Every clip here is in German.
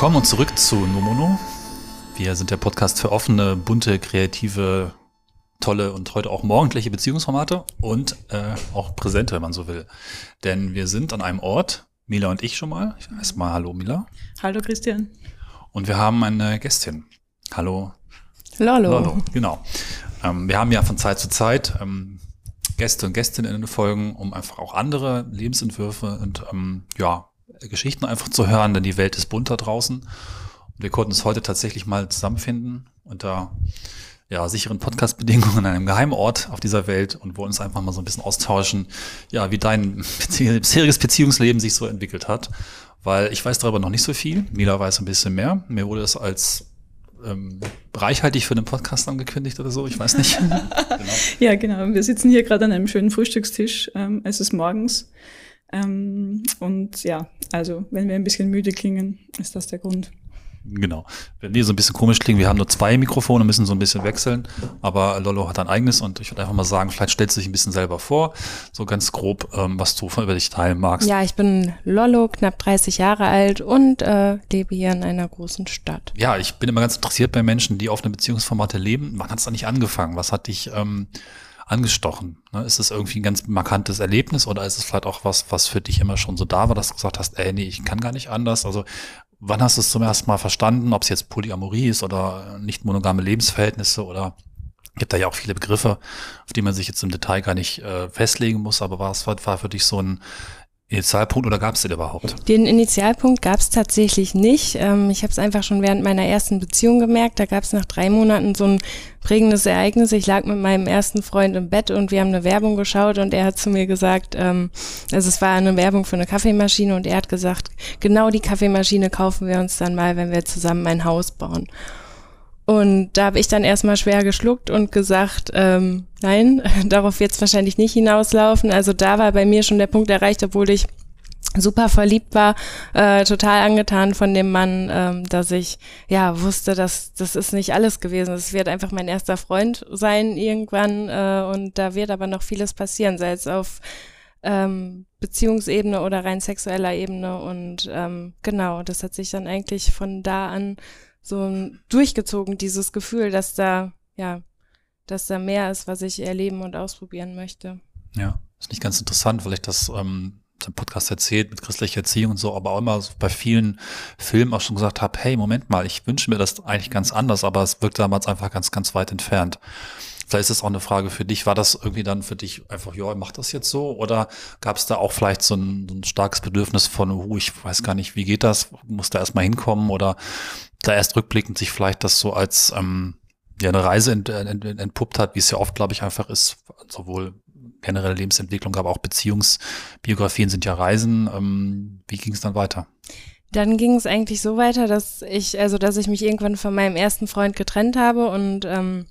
Willkommen und zurück zu Nomono. Wir sind der Podcast für offene, bunte, kreative, tolle und heute auch morgendliche Beziehungsformate und äh, auch präsente, wenn man so will. Denn wir sind an einem Ort, Mila und ich schon mal. Ich heiße mal Hallo Mila. Hallo Christian. Und wir haben eine Gästin. Hallo. Lolo. Lolo, genau. Ähm, wir haben ja von Zeit zu Zeit ähm, Gäste und Gästinnen in den Folgen, um einfach auch andere Lebensentwürfe und ähm, ja, Geschichten einfach zu hören, denn die Welt ist bunter draußen. Und wir konnten uns heute tatsächlich mal zusammenfinden unter ja, sicheren Podcast-Bedingungen an einem geheimen Ort auf dieser Welt und wollen uns einfach mal so ein bisschen austauschen, ja, wie dein bisheriges Beziehungsleben sich so entwickelt hat. Weil ich weiß darüber noch nicht so viel. Mila weiß ein bisschen mehr. Mir wurde es als ähm, reichhaltig für den Podcast angekündigt oder so, ich weiß nicht. genau. Ja, genau. Wir sitzen hier gerade an einem schönen Frühstückstisch. Ähm, es ist morgens. Ähm, und ja, also wenn wir ein bisschen müde klingen, ist das der Grund. Genau. Wenn die so ein bisschen komisch klingen, wir haben nur zwei Mikrofone, müssen so ein bisschen wechseln, aber Lolo hat ein eigenes und ich würde einfach mal sagen, vielleicht stellst du dich ein bisschen selber vor, so ganz grob, ähm, was du von über dich teilen magst. Ja, ich bin Lolo, knapp 30 Jahre alt und äh, lebe hier in einer großen Stadt. Ja, ich bin immer ganz interessiert bei Menschen, die offene Beziehungsformate leben. Wann hat es eigentlich angefangen? Was hat dich ähm, angestochen? Ne? Ist es irgendwie ein ganz markantes Erlebnis oder ist es vielleicht auch was, was für dich immer schon so da war, dass du gesagt hast, ey, nee, ich kann gar nicht anders? Also wann hast du es zum ersten Mal verstanden, ob es jetzt Polyamorie ist oder nicht monogame Lebensverhältnisse oder gibt da ja auch viele Begriffe, auf die man sich jetzt im Detail gar nicht äh, festlegen muss, aber war, war für dich so ein Initialpunkt oder gab es den überhaupt? Den Initialpunkt gab es tatsächlich nicht. Ähm, ich habe es einfach schon während meiner ersten Beziehung gemerkt. Da gab es nach drei Monaten so ein prägendes Ereignis. Ich lag mit meinem ersten Freund im Bett und wir haben eine Werbung geschaut und er hat zu mir gesagt, ähm, also es war eine Werbung für eine Kaffeemaschine und er hat gesagt, genau die Kaffeemaschine kaufen wir uns dann mal, wenn wir zusammen ein Haus bauen. Und da habe ich dann erstmal schwer geschluckt und gesagt, ähm, nein, darauf wird es wahrscheinlich nicht hinauslaufen. Also da war bei mir schon der Punkt erreicht, obwohl ich super verliebt war, äh, total angetan von dem Mann, ähm, dass ich ja wusste, dass das ist nicht alles gewesen. Es wird einfach mein erster Freund sein irgendwann äh, und da wird aber noch vieles passieren, sei es auf ähm, Beziehungsebene oder rein sexueller Ebene und ähm, genau, das hat sich dann eigentlich von da an so durchgezogen, dieses Gefühl, dass da, ja, dass da mehr ist, was ich erleben und ausprobieren möchte. Ja, ist nicht ganz interessant, weil ich das ähm, im Podcast erzählt mit christlicher Erziehung und so, aber auch immer so bei vielen Filmen auch schon gesagt habe, hey, Moment mal, ich wünsche mir das eigentlich ganz anders, aber es wirkt damals einfach ganz, ganz weit entfernt. Vielleicht ist es auch eine Frage für dich. War das irgendwie dann für dich einfach, ja, mach das jetzt so? Oder gab es da auch vielleicht so ein, so ein starkes Bedürfnis von, uh, ich weiß gar nicht, wie geht das? Muss da erstmal hinkommen? Oder da erst rückblickend sich vielleicht das so als ähm, ja, eine Reise ent, ent, entpuppt hat, wie es ja oft, glaube ich, einfach ist, sowohl generelle Lebensentwicklung, aber auch Beziehungsbiografien sind ja Reisen. Ähm, wie ging es dann weiter? Dann ging es eigentlich so weiter, dass ich, also dass ich mich irgendwann von meinem ersten Freund getrennt habe und ähm,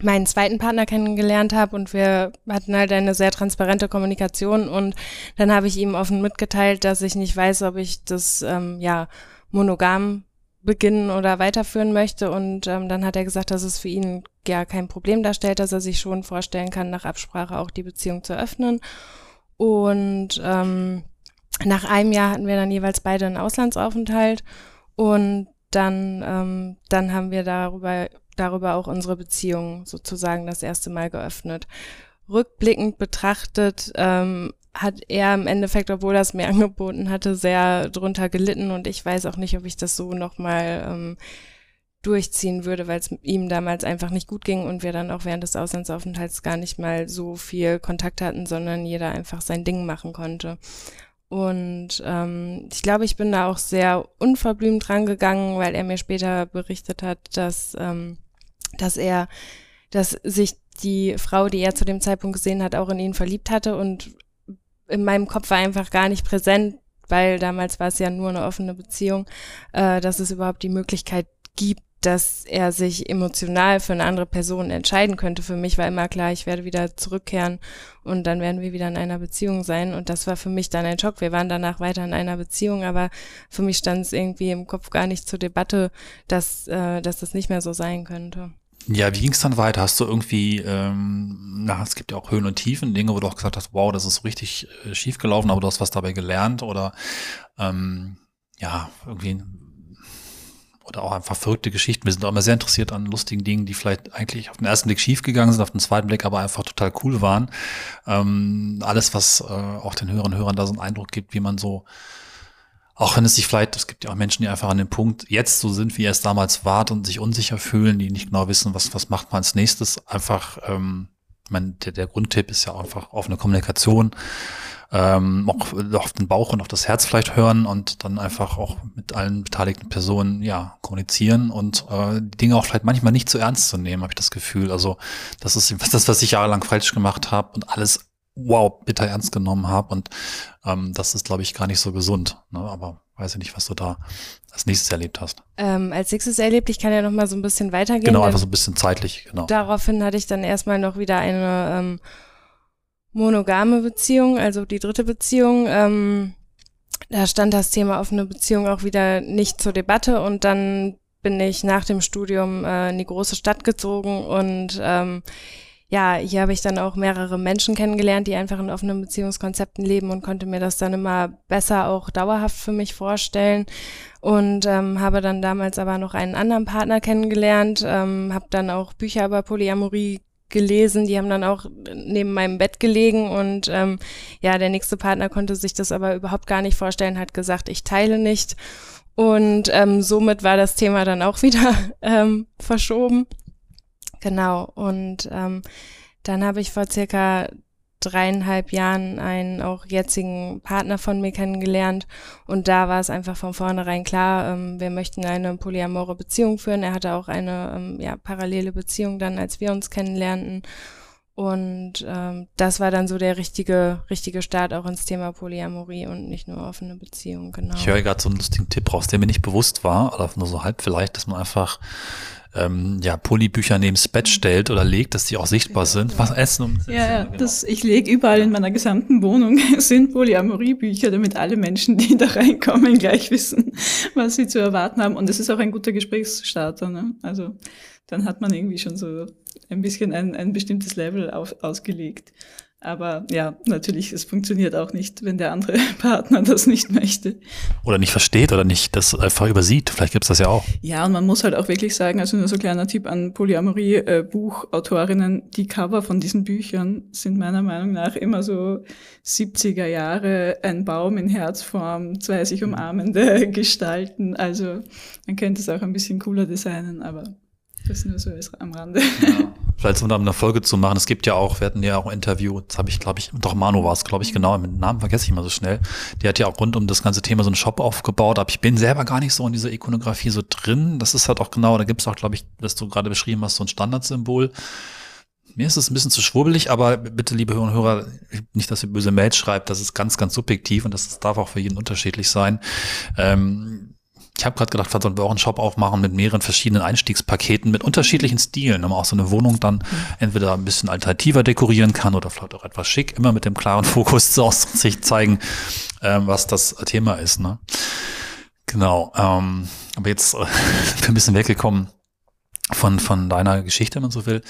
meinen zweiten Partner kennengelernt habe und wir hatten halt eine sehr transparente Kommunikation und dann habe ich ihm offen mitgeteilt, dass ich nicht weiß, ob ich das ähm, ja monogam beginnen oder weiterführen möchte. Und ähm, dann hat er gesagt, dass es für ihn ja kein Problem darstellt, dass er sich schon vorstellen kann, nach Absprache auch die Beziehung zu öffnen. Und ähm, nach einem Jahr hatten wir dann jeweils beide einen Auslandsaufenthalt. Und dann, ähm, dann haben wir darüber darüber auch unsere Beziehung sozusagen das erste Mal geöffnet. Rückblickend betrachtet ähm, hat er im Endeffekt, obwohl er es mir angeboten hatte, sehr drunter gelitten und ich weiß auch nicht, ob ich das so nochmal ähm, durchziehen würde, weil es ihm damals einfach nicht gut ging und wir dann auch während des Auslandsaufenthalts gar nicht mal so viel Kontakt hatten, sondern jeder einfach sein Ding machen konnte. Und ähm, ich glaube, ich bin da auch sehr unverblümt rangegangen, weil er mir später berichtet hat, dass, ähm, dass er, dass sich die Frau, die er zu dem Zeitpunkt gesehen hat, auch in ihn verliebt hatte. Und in meinem Kopf war einfach gar nicht präsent, weil damals war es ja nur eine offene Beziehung, äh, dass es überhaupt die Möglichkeit gibt, dass er sich emotional für eine andere Person entscheiden könnte. Für mich war immer klar, ich werde wieder zurückkehren und dann werden wir wieder in einer Beziehung sein. Und das war für mich dann ein Schock. Wir waren danach weiter in einer Beziehung, aber für mich stand es irgendwie im Kopf gar nicht zur Debatte, dass, äh, dass das nicht mehr so sein könnte. Ja, wie ging es dann weiter? Hast du irgendwie, ähm, na, es gibt ja auch Höhen und Tiefen, Dinge, wo du auch gesagt hast, wow, das ist richtig äh, schief gelaufen, aber du hast was dabei gelernt oder ähm, ja, irgendwie oder auch einfach verrückte Geschichten. Wir sind auch immer sehr interessiert an lustigen Dingen, die vielleicht eigentlich auf den ersten Blick schief gegangen sind, auf den zweiten Blick aber einfach total cool waren. Ähm, alles, was äh, auch den Hörern und Hörern da so einen Eindruck gibt, wie man so auch wenn es sich vielleicht, es gibt ja auch Menschen, die einfach an dem Punkt jetzt so sind, wie er es damals war und sich unsicher fühlen, die nicht genau wissen, was, was macht man als nächstes, einfach, ähm, ich meine, der, der Grundtipp ist ja einfach offene Kommunikation, ähm, auch auf den Bauch und auf das Herz vielleicht hören und dann einfach auch mit allen beteiligten Personen ja kommunizieren und äh, die Dinge auch vielleicht manchmal nicht zu ernst zu nehmen, habe ich das Gefühl. Also das ist das, was ich jahrelang falsch gemacht habe und alles wow, bitter ernst genommen habe. Und ähm, das ist, glaube ich, gar nicht so gesund. Ne? Aber weiß ich nicht, was du da als nächstes erlebt hast. Ähm, als nächstes erlebt, ich kann ja noch mal so ein bisschen weitergehen. Genau, einfach so ein bisschen zeitlich, genau. Daraufhin hatte ich dann erstmal noch wieder eine ähm, monogame Beziehung, also die dritte Beziehung. Ähm, da stand das Thema offene Beziehung auch wieder nicht zur Debatte und dann bin ich nach dem Studium äh, in die große Stadt gezogen und ähm, ja, hier habe ich dann auch mehrere Menschen kennengelernt, die einfach in offenen Beziehungskonzepten leben und konnte mir das dann immer besser auch dauerhaft für mich vorstellen. Und ähm, habe dann damals aber noch einen anderen Partner kennengelernt, ähm, habe dann auch Bücher über Polyamorie gelesen, die haben dann auch neben meinem Bett gelegen und ähm, ja, der nächste Partner konnte sich das aber überhaupt gar nicht vorstellen, hat gesagt, ich teile nicht. Und ähm, somit war das Thema dann auch wieder ähm, verschoben. Genau. Und ähm, dann habe ich vor circa dreieinhalb Jahren einen auch jetzigen Partner von mir kennengelernt und da war es einfach von vornherein klar, ähm, wir möchten eine polyamore Beziehung führen. Er hatte auch eine ähm, ja, parallele Beziehung dann, als wir uns kennenlernten und ähm, das war dann so der richtige, richtige Start auch ins Thema Polyamorie und nicht nur offene Beziehung, genau. Ich höre gerade so einen lustigen Tipp raus, der mir nicht bewusst war, oder nur so halb vielleicht, dass man einfach ähm, ja, Polybücher neben das Bett stellt oder legt, dass die auch sichtbar sind. Was essen und Ja, ja genau. das, ich lege überall in meiner gesamten Wohnung sind Polyamorie-Bücher, damit alle Menschen, die da reinkommen, gleich wissen, was sie zu erwarten haben. Und es ist auch ein guter Gesprächsstarter. Ne? Also dann hat man irgendwie schon so ein bisschen ein, ein bestimmtes Level auf, ausgelegt. Aber ja, natürlich, es funktioniert auch nicht, wenn der andere Partner das nicht möchte. Oder nicht versteht oder nicht das einfach übersieht. Vielleicht gibt's das ja auch. Ja, und man muss halt auch wirklich sagen, also nur so kleiner Tipp an Polyamorie-Buchautorinnen, die Cover von diesen Büchern sind meiner Meinung nach immer so 70er Jahre, ein Baum in Herzform, zwei sich umarmende Gestalten. Also man könnte es auch ein bisschen cooler designen, aber das nur so ist am Rande. Ja. Vielleicht um eine Folge zu machen. Es gibt ja auch, wir hatten ja auch ein Interview, das habe ich, glaube ich, doch Manu war es, glaube ich, genau, mit dem Namen vergesse ich immer so schnell. Die hat ja auch rund um das ganze Thema so einen Shop aufgebaut, aber ich bin selber gar nicht so in dieser Ikonografie so drin. Das ist halt auch genau, da gibt es auch, glaube ich, was du gerade beschrieben hast, so ein Standardsymbol. Mir ist es ein bisschen zu schwurbelig, aber bitte, liebe Hörer und Hörer, nicht, dass ihr böse Mails schreibt, das ist ganz, ganz subjektiv und das darf auch für jeden unterschiedlich sein. Ähm, ich habe gerade gedacht, vielleicht sollten wir auch einen Shop aufmachen mit mehreren verschiedenen Einstiegspaketen mit unterschiedlichen Stilen, man auch so eine Wohnung dann mhm. entweder ein bisschen alternativer dekorieren kann oder vielleicht auch etwas schick, immer mit dem klaren Fokus zu sich zeigen, ähm, was das Thema ist. Ne? Genau. Ähm, aber jetzt äh, ein bisschen weggekommen von, von deiner Geschichte, wenn man so will.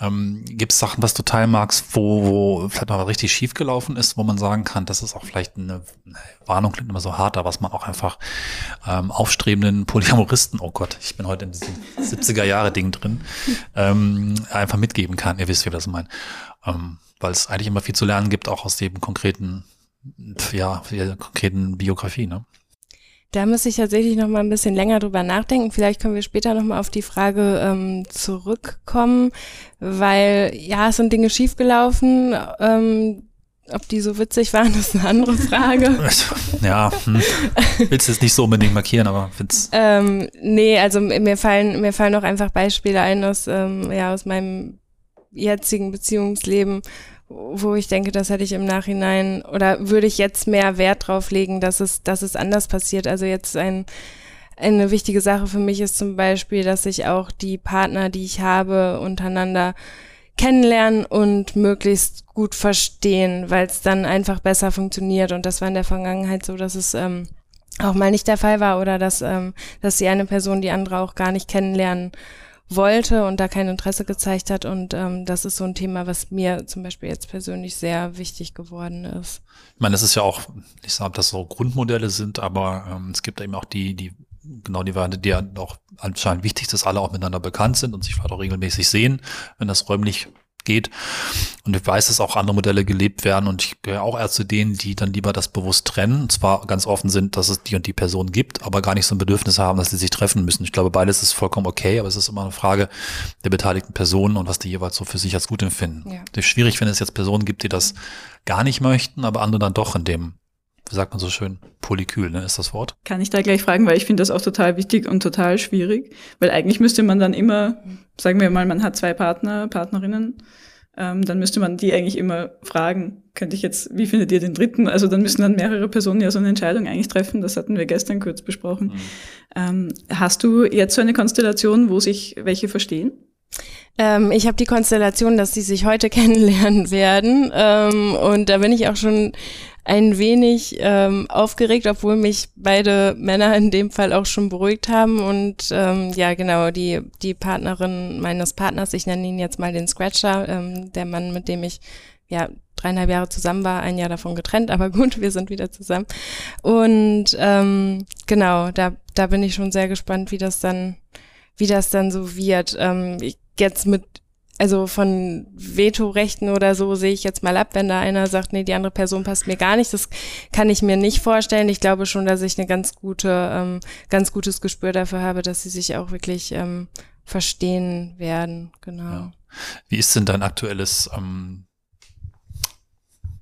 Ähm, Gibt es Sachen, was du teilen magst, wo, wo vielleicht mal richtig schief gelaufen ist, wo man sagen kann, das ist auch vielleicht eine, eine Warnung, klingt immer so hart, aber was man auch einfach ähm, aufstrebenden Polyamoristen, oh Gott, ich bin heute in diesem 70er-Jahre-Ding drin, ähm, einfach mitgeben kann. Ihr wisst, wie wir das meinen. Ähm, Weil es eigentlich immer viel zu lernen gibt, auch aus dem konkreten, ja, konkreten Biografie, ne? Da muss ich tatsächlich noch mal ein bisschen länger drüber nachdenken. Vielleicht können wir später noch mal auf die Frage ähm, zurückkommen, weil ja, es sind Dinge schiefgelaufen. Ähm, ob die so witzig waren, ist eine andere Frage. ja, hm. willst du es nicht so unbedingt markieren, aber find's. Ähm, nee, also mir fallen mir fallen auch einfach Beispiele ein aus ähm, ja aus meinem jetzigen Beziehungsleben, wo ich denke, das hätte ich im Nachhinein oder würde ich jetzt mehr Wert drauf legen, dass es, dass es anders passiert. Also jetzt ein, eine wichtige Sache für mich ist zum Beispiel, dass ich auch die Partner, die ich habe, untereinander kennenlernen und möglichst gut verstehen, weil es dann einfach besser funktioniert. Und das war in der Vergangenheit so, dass es ähm, auch mal nicht der Fall war oder dass, ähm, dass die eine Person die andere auch gar nicht kennenlernen wollte und da kein Interesse gezeigt hat. Und ähm, das ist so ein Thema, was mir zum Beispiel jetzt persönlich sehr wichtig geworden ist. Ich meine, das ist ja auch, ich sage, dass so Grundmodelle sind, aber ähm, es gibt eben auch die, die genau die Variante, die ja auch anscheinend wichtig ist, dass alle auch miteinander bekannt sind und sich vielleicht auch regelmäßig sehen, wenn das räumlich geht. Und ich weiß, dass auch andere Modelle gelebt werden und ich gehöre auch eher zu denen, die dann lieber das bewusst trennen. Und zwar ganz offen sind, dass es die und die Person gibt, aber gar nicht so ein Bedürfnis haben, dass sie sich treffen müssen. Ich glaube, beides ist vollkommen okay, aber es ist immer eine Frage der beteiligten Personen und was die jeweils so für sich als gut empfinden. Ja. Das ist schwierig, wenn es jetzt Personen gibt, die das gar nicht möchten, aber andere dann doch in dem wie sagt man so schön, Polykül, ne, ist das Wort? Kann ich da gleich fragen, weil ich finde das auch total wichtig und total schwierig, weil eigentlich müsste man dann immer, sagen wir mal, man hat zwei Partner, Partnerinnen, ähm, dann müsste man die eigentlich immer fragen, könnte ich jetzt, wie findet ihr den dritten? Also dann müssen dann mehrere Personen ja so eine Entscheidung eigentlich treffen, das hatten wir gestern kurz besprochen. Mhm. Ähm, hast du jetzt so eine Konstellation, wo sich welche verstehen? Ähm, ich habe die Konstellation, dass sie sich heute kennenlernen werden. Ähm, und da bin ich auch schon ein wenig ähm, aufgeregt, obwohl mich beide Männer in dem Fall auch schon beruhigt haben. Und ähm, ja, genau, die, die Partnerin meines Partners, ich nenne ihn jetzt mal den Scratcher, ähm, der Mann, mit dem ich ja dreieinhalb Jahre zusammen war, ein Jahr davon getrennt, aber gut, wir sind wieder zusammen. Und ähm, genau, da, da bin ich schon sehr gespannt, wie das dann, wie das dann so wird. Ähm, ich, jetzt mit also von Vetorechten oder so sehe ich jetzt mal ab, wenn da einer sagt, nee, die andere Person passt mir gar nicht. Das kann ich mir nicht vorstellen. Ich glaube schon, dass ich eine ganz gute, ähm, ganz gutes Gespür dafür habe, dass sie sich auch wirklich ähm, verstehen werden. Genau. Ja. Wie ist denn dein aktuelles ähm,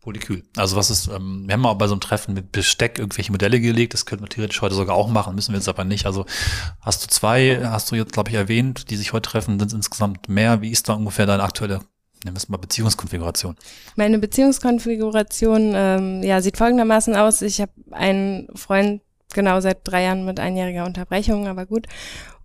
Molekül. Also was ist, ähm, wir haben mal bei so einem Treffen mit Besteck irgendwelche Modelle gelegt, das könnten wir theoretisch heute sogar auch machen, müssen wir jetzt aber nicht. Also hast du zwei, hast du jetzt, glaube ich, erwähnt, die sich heute treffen, sind es insgesamt mehr. Wie ist da ungefähr deine aktuelle Nehmen wir es mal Beziehungskonfiguration. Meine Beziehungskonfiguration ähm, ja, sieht folgendermaßen aus. Ich habe einen Freund genau seit drei Jahren mit einjähriger Unterbrechung, aber gut.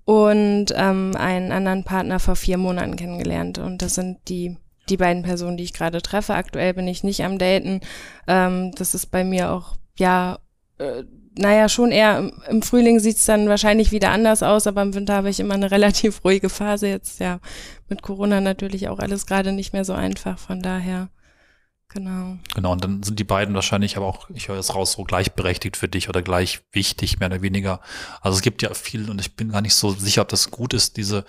Und ähm, einen anderen Partner vor vier Monaten kennengelernt. Und das sind die die beiden Personen, die ich gerade treffe. Aktuell bin ich nicht am Daten. Ähm, das ist bei mir auch, ja, äh, naja, schon eher im, im Frühling sieht's dann wahrscheinlich wieder anders aus, aber im Winter habe ich immer eine relativ ruhige Phase. Jetzt ja mit Corona natürlich auch alles gerade nicht mehr so einfach. Von daher. Genau. Genau, und dann sind die beiden wahrscheinlich aber auch, ich höre es raus, so gleichberechtigt für dich oder gleich wichtig, mehr oder weniger. Also es gibt ja viel und ich bin gar nicht so sicher, ob das gut ist, diese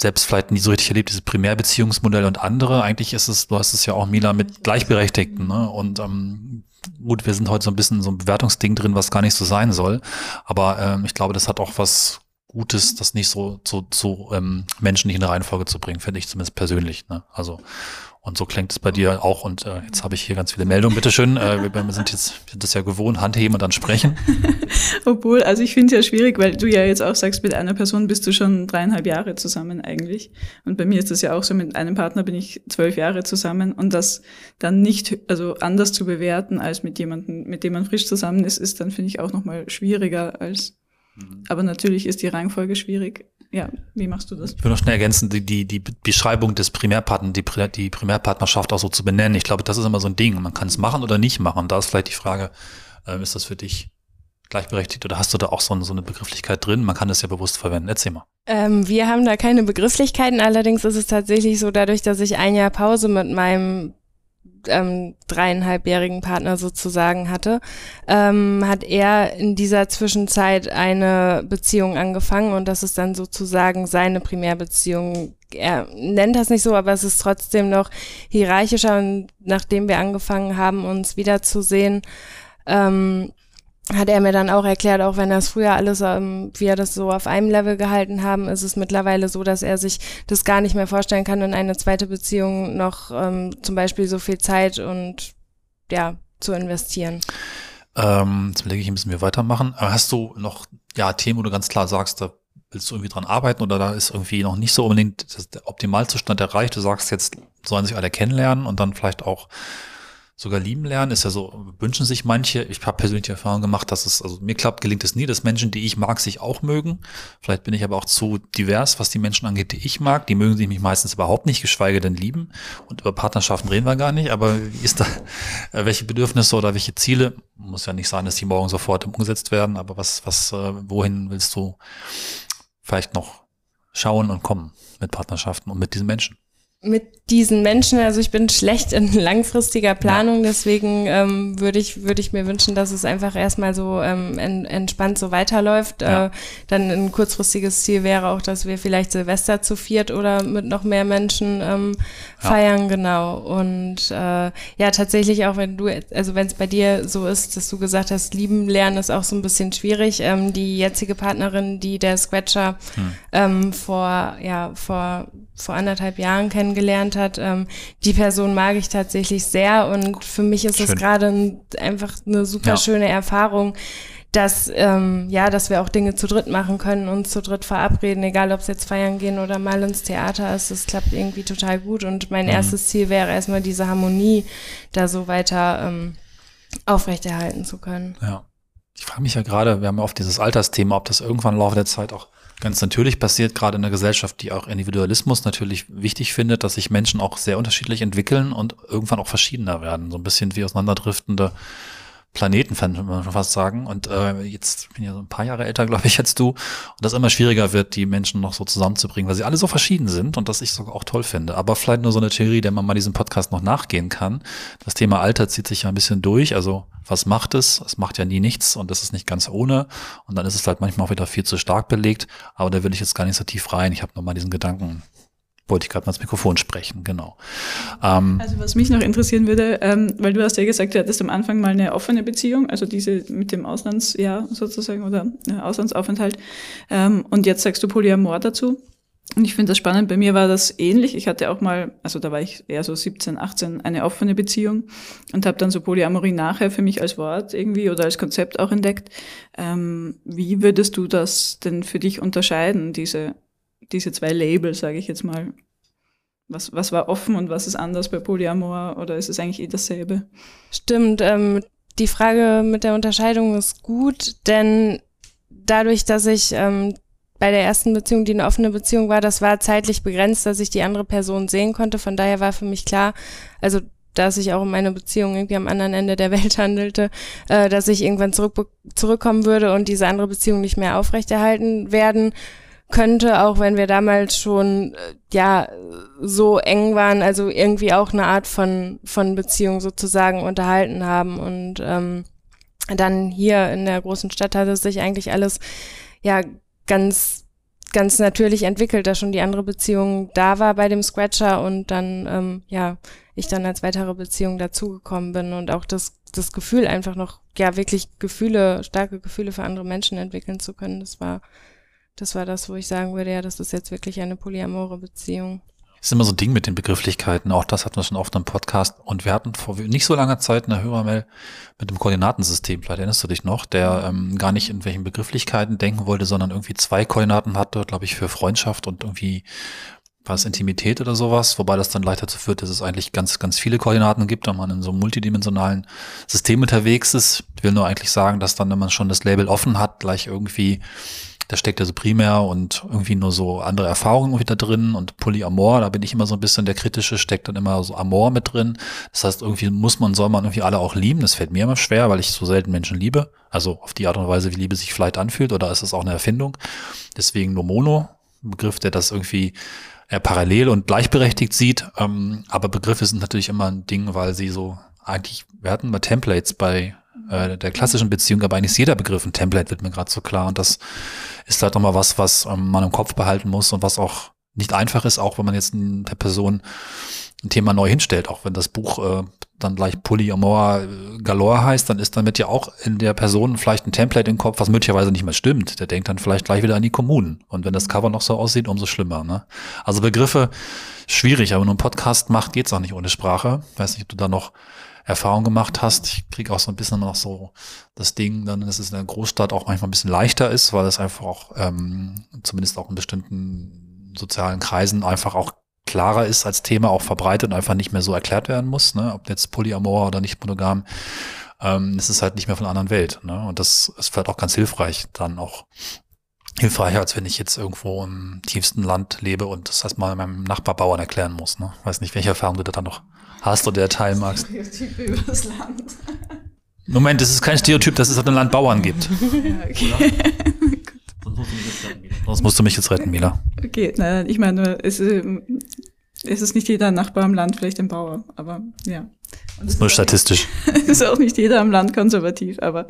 selbst vielleicht nie so richtig erlebt, dieses Primärbeziehungsmodell und andere. Eigentlich ist es, du hast es ja auch, Mila, mit Gleichberechtigten. Ne? Und ähm, gut, wir sind heute so ein bisschen so ein Bewertungsding drin, was gar nicht so sein soll. Aber ähm, ich glaube, das hat auch was Gutes, das nicht so zu so, so, ähm, eine Reihenfolge zu bringen, finde ich zumindest persönlich. Ne? Also und so klingt es bei dir auch. Und äh, jetzt habe ich hier ganz viele Meldungen. Bitte schön. Äh, wir sind jetzt wir sind das ja gewohnt, Handheben und dann sprechen. Obwohl, also ich finde es ja schwierig, weil du ja jetzt auch sagst, mit einer Person bist du schon dreieinhalb Jahre zusammen eigentlich. Und bei mir ist das ja auch so, mit einem Partner bin ich zwölf Jahre zusammen. Und das dann nicht, also anders zu bewerten als mit jemandem, mit dem man frisch zusammen ist, ist dann, finde ich, auch nochmal schwieriger als Mhm. Aber natürlich ist die Reihenfolge schwierig. Ja, wie machst du das? Ich will noch schnell ergänzen, die, die, die Beschreibung des Primärpartners, die, die Primärpartnerschaft auch so zu benennen. Ich glaube, das ist immer so ein Ding. Man kann es machen oder nicht machen. Da ist vielleicht die Frage, äh, ist das für dich gleichberechtigt oder hast du da auch so, so eine Begrifflichkeit drin? Man kann das ja bewusst verwenden. Erzähl mal. Ähm, wir haben da keine Begrifflichkeiten. Allerdings ist es tatsächlich so, dadurch, dass ich ein Jahr Pause mit meinem ähm, dreieinhalbjährigen Partner sozusagen hatte, ähm, hat er in dieser Zwischenzeit eine Beziehung angefangen und das ist dann sozusagen seine Primärbeziehung. Er nennt das nicht so, aber es ist trotzdem noch hierarchischer und nachdem wir angefangen haben, uns wiederzusehen, ähm, hat er mir dann auch erklärt, auch wenn es früher alles, ähm, wir das so auf einem Level gehalten haben, ist es mittlerweile so, dass er sich das gar nicht mehr vorstellen kann, in eine zweite Beziehung noch ähm, zum Beispiel so viel Zeit und ja, zu investieren. Ähm, jetzt überlege ich, müssen wir weitermachen. Hast du noch ja Themen, wo du ganz klar sagst, da willst du irgendwie dran arbeiten oder da ist irgendwie noch nicht so unbedingt der Optimalzustand erreicht? Du sagst, jetzt sollen sich alle kennenlernen und dann vielleicht auch sogar lieben lernen, ist ja so, wünschen sich manche. Ich habe persönlich die Erfahrung gemacht, dass es, also mir klappt, gelingt es nie, dass Menschen, die ich mag, sich auch mögen. Vielleicht bin ich aber auch zu divers, was die Menschen angeht, die ich mag. Die mögen sich mich meistens überhaupt nicht, geschweige denn lieben. Und über Partnerschaften reden wir gar nicht. Aber wie ist da, äh, welche Bedürfnisse oder welche Ziele? Muss ja nicht sein, dass die morgen sofort umgesetzt werden. Aber was, was, äh, wohin willst du vielleicht noch schauen und kommen mit Partnerschaften und mit diesen Menschen? mit diesen Menschen, also ich bin schlecht in langfristiger Planung, deswegen ähm, würde ich, würde ich mir wünschen, dass es einfach erstmal so ähm, en, entspannt so weiterläuft. Ja. Äh, dann ein kurzfristiges Ziel wäre auch, dass wir vielleicht Silvester zu viert oder mit noch mehr Menschen ähm, feiern, ja. genau. Und äh, ja, tatsächlich auch, wenn du, also wenn es bei dir so ist, dass du gesagt hast, lieben lernen ist auch so ein bisschen schwierig. Ähm, die jetzige Partnerin, die der Scratcher hm. ähm, vor, ja, vor vor anderthalb Jahren kennengelernt hat. Ähm, die Person mag ich tatsächlich sehr und für mich ist Schön. es gerade ein, einfach eine super ja. schöne Erfahrung, dass ähm, ja, dass wir auch Dinge zu dritt machen können, uns zu dritt verabreden, egal ob es jetzt feiern gehen oder mal ins Theater ist, das klappt irgendwie total gut und mein mhm. erstes Ziel wäre erstmal diese Harmonie da so weiter ähm, aufrechterhalten zu können. Ja. Ich frage mich ja gerade, wir haben ja oft dieses Altersthema, ob das irgendwann im Laufe der Zeit auch ganz natürlich passiert, gerade in einer Gesellschaft, die auch Individualismus natürlich wichtig findet, dass sich Menschen auch sehr unterschiedlich entwickeln und irgendwann auch verschiedener werden. So ein bisschen wie auseinanderdriftende Planeten, kann man fast sagen. Und äh, jetzt bin ich ja so ein paar Jahre älter, glaube ich, als du. Und das immer schwieriger wird, die Menschen noch so zusammenzubringen, weil sie alle so verschieden sind und das ich sogar auch toll finde. Aber vielleicht nur so eine Theorie, der man mal diesem Podcast noch nachgehen kann. Das Thema Alter zieht sich ja ein bisschen durch. Also was macht es? Es macht ja nie nichts und es ist nicht ganz ohne. Und dann ist es halt manchmal auch wieder viel zu stark belegt. Aber da will ich jetzt gar nicht so tief rein. Ich habe nur mal diesen Gedanken wollte ich gerade mal ins Mikrofon sprechen, genau. Ähm, also was mich noch interessieren würde, ähm, weil du hast ja gesagt, du hattest am Anfang mal eine offene Beziehung, also diese mit dem Auslandsjahr sozusagen oder äh, Auslandsaufenthalt. Ähm, und jetzt sagst du Polyamor dazu. Und ich finde das spannend. Bei mir war das ähnlich. Ich hatte auch mal, also da war ich eher so 17, 18, eine offene Beziehung und habe dann so Polyamorie nachher für mich als Wort irgendwie oder als Konzept auch entdeckt. Ähm, wie würdest du das denn für dich unterscheiden, diese diese zwei Label, sage ich jetzt mal. Was, was war offen und was ist anders bei Polyamor oder ist es eigentlich eh dasselbe? Stimmt, ähm, die Frage mit der Unterscheidung ist gut, denn dadurch, dass ich ähm, bei der ersten Beziehung, die eine offene Beziehung war, das war zeitlich begrenzt, dass ich die andere Person sehen konnte. Von daher war für mich klar, also dass ich auch in meiner Beziehung irgendwie am anderen Ende der Welt handelte, äh, dass ich irgendwann zurück, zurückkommen würde und diese andere Beziehung nicht mehr aufrechterhalten werden könnte, auch wenn wir damals schon äh, ja so eng waren, also irgendwie auch eine Art von von Beziehung sozusagen unterhalten haben. Und ähm, dann hier in der großen Stadt hat es sich eigentlich alles ja ganz ganz natürlich entwickelt, dass schon die andere Beziehung da war bei dem Scratcher und dann ähm, ja ich dann als weitere Beziehung dazugekommen bin und auch das das Gefühl einfach noch ja wirklich Gefühle starke Gefühle für andere Menschen entwickeln zu können, das war das war das, wo ich sagen würde, ja, das ist jetzt wirklich eine polyamore Beziehung. Das ist immer so ein Ding mit den Begrifflichkeiten. Auch das hatten wir schon oft im Podcast. Und wir hatten vor nicht so langer Zeit eine Hörermail mit dem Koordinatensystem. Vielleicht erinnerst du dich noch, der ähm, gar nicht in welchen Begrifflichkeiten denken wollte, sondern irgendwie zwei Koordinaten hatte, glaube ich, für Freundschaft und irgendwie war es Intimität oder sowas, wobei das dann leicht dazu führt, dass es eigentlich ganz, ganz viele Koordinaten gibt und man in so einem multidimensionalen System unterwegs ist. Ich will nur eigentlich sagen, dass dann, wenn man schon das Label offen hat, gleich irgendwie da steckt also primär und irgendwie nur so andere Erfahrungen wieder drin und Polyamor, da bin ich immer so ein bisschen der kritische, steckt dann immer so Amor mit drin. Das heißt, irgendwie muss man, soll man irgendwie alle auch lieben. Das fällt mir immer schwer, weil ich so selten Menschen liebe. Also auf die Art und Weise, wie Liebe sich vielleicht anfühlt, oder ist es auch eine Erfindung? Deswegen nur Mono, ein Begriff, der das irgendwie eher parallel und gleichberechtigt sieht. Ähm, aber Begriffe sind natürlich immer ein Ding, weil sie so eigentlich, wir hatten mal Templates bei äh, der klassischen Beziehung, aber eigentlich jeder Begriff ein Template, wird mir gerade so klar. Und das ist halt nochmal was, was ähm, man im Kopf behalten muss und was auch nicht einfach ist, auch wenn man jetzt der Person ein Thema neu hinstellt, auch wenn das Buch äh, dann gleich Polyamor äh, Galore heißt, dann ist damit ja auch in der Person vielleicht ein Template im Kopf, was möglicherweise nicht mehr stimmt. Der denkt dann vielleicht gleich wieder an die Kommunen. Und wenn das Cover noch so aussieht, umso schlimmer. Ne? Also Begriffe schwierig, aber nur ein Podcast macht, geht's auch nicht ohne Sprache. weiß nicht, ob du da noch Erfahrung gemacht hast. Ich kriege auch so ein bisschen noch so das Ding, dann, dass es in der Großstadt auch manchmal ein bisschen leichter ist, weil es einfach auch ähm, zumindest auch in bestimmten sozialen Kreisen einfach auch klarer ist als Thema, auch verbreitet und einfach nicht mehr so erklärt werden muss, ne? ob jetzt Polyamor oder nicht monogam. Ähm, es ist halt nicht mehr von einer anderen Welt. Ne? Und das ist vielleicht auch ganz hilfreich, dann auch hilfreicher, als wenn ich jetzt irgendwo im tiefsten Land lebe und das erstmal meinem Nachbarbauern erklären muss. Ne? Weiß nicht, welche Erfahrung du da dann noch hast oder teilen magst. Stereotype über das Land. Moment, das ist kein Stereotyp, dass es auf dem Land Bauern gibt. Ja, okay. Sonst musst du mich jetzt retten, Mila. Okay, nein, ich meine es, ähm, es ist nicht jeder Nachbar am Land vielleicht ein Bauer, aber ja. Nur statistisch. ist auch nicht jeder am Land konservativ, aber